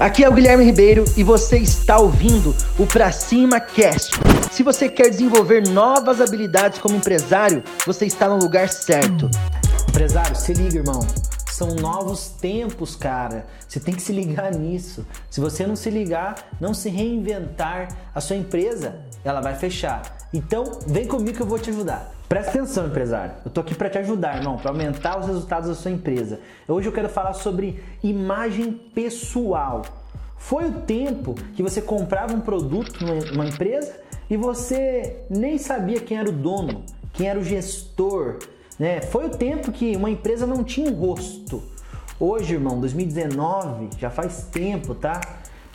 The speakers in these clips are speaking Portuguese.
Aqui é o Guilherme Ribeiro e você está ouvindo o Pra Cima Cast. Se você quer desenvolver novas habilidades como empresário, você está no lugar certo. Empresário, se liga, irmão. São novos tempos, cara. Você tem que se ligar nisso. Se você não se ligar, não se reinventar, a sua empresa, ela vai fechar. Então, vem comigo que eu vou te ajudar. Presta atenção, empresário. Eu tô aqui para te ajudar, irmão, para aumentar os resultados da sua empresa. Hoje eu quero falar sobre imagem pessoal. Foi o tempo que você comprava um produto numa empresa e você nem sabia quem era o dono, quem era o gestor, né? Foi o tempo que uma empresa não tinha um rosto. Hoje, irmão, 2019, já faz tempo, tá?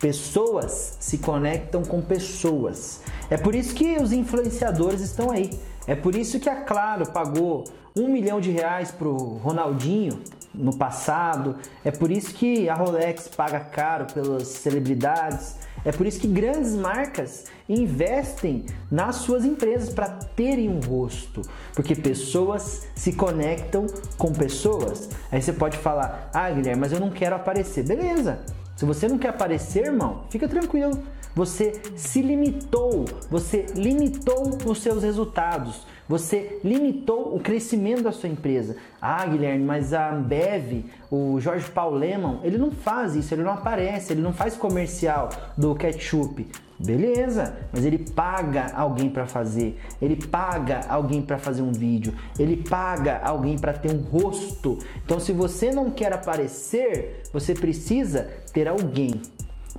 Pessoas se conectam com pessoas. É por isso que os influenciadores estão aí. É por isso que a Claro pagou um milhão de reais pro Ronaldinho no passado. É por isso que a Rolex paga caro pelas celebridades. É por isso que grandes marcas investem nas suas empresas para terem um rosto, porque pessoas se conectam com pessoas. Aí você pode falar: "Ah, Guilherme, mas eu não quero aparecer". Beleza? Se você não quer aparecer, irmão, fica tranquilo. Você se limitou, você limitou os seus resultados, você limitou o crescimento da sua empresa. Ah, Guilherme, mas a Ambev, o Jorge Paul Lemon, ele não faz isso, ele não aparece, ele não faz comercial do ketchup. Beleza, mas ele paga alguém para fazer, ele paga alguém para fazer um vídeo, ele paga alguém para ter um rosto. Então, se você não quer aparecer, você precisa ter alguém,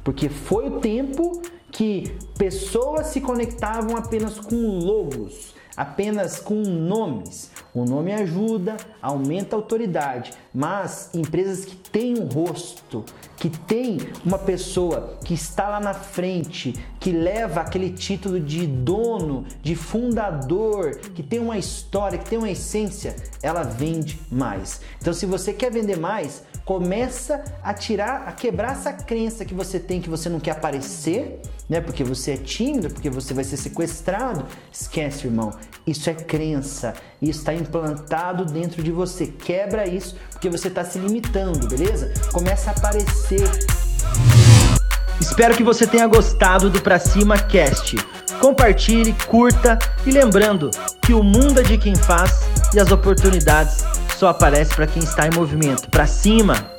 porque foi o tempo que pessoas se conectavam apenas com logos, apenas com nomes. O nome ajuda, aumenta a autoridade, mas empresas que têm um rosto, que tem uma pessoa que está lá na frente, que leva aquele título de dono, de fundador, que tem uma história, que tem uma essência, ela vende mais. Então, se você quer vender mais, começa a tirar, a quebrar essa crença que você tem que você não quer aparecer, né? Porque você é tímido, porque você vai ser sequestrado. Esquece, irmão. Isso é crença. Isso está implantado dentro de você. Quebra isso, porque você está se limitando, beleza? Começa a aparecer. Espero que você tenha gostado do Pra Cima Cast. Compartilhe, curta e lembrando que o mundo é de quem faz e as oportunidades só aparece para quem está em movimento. Para cima!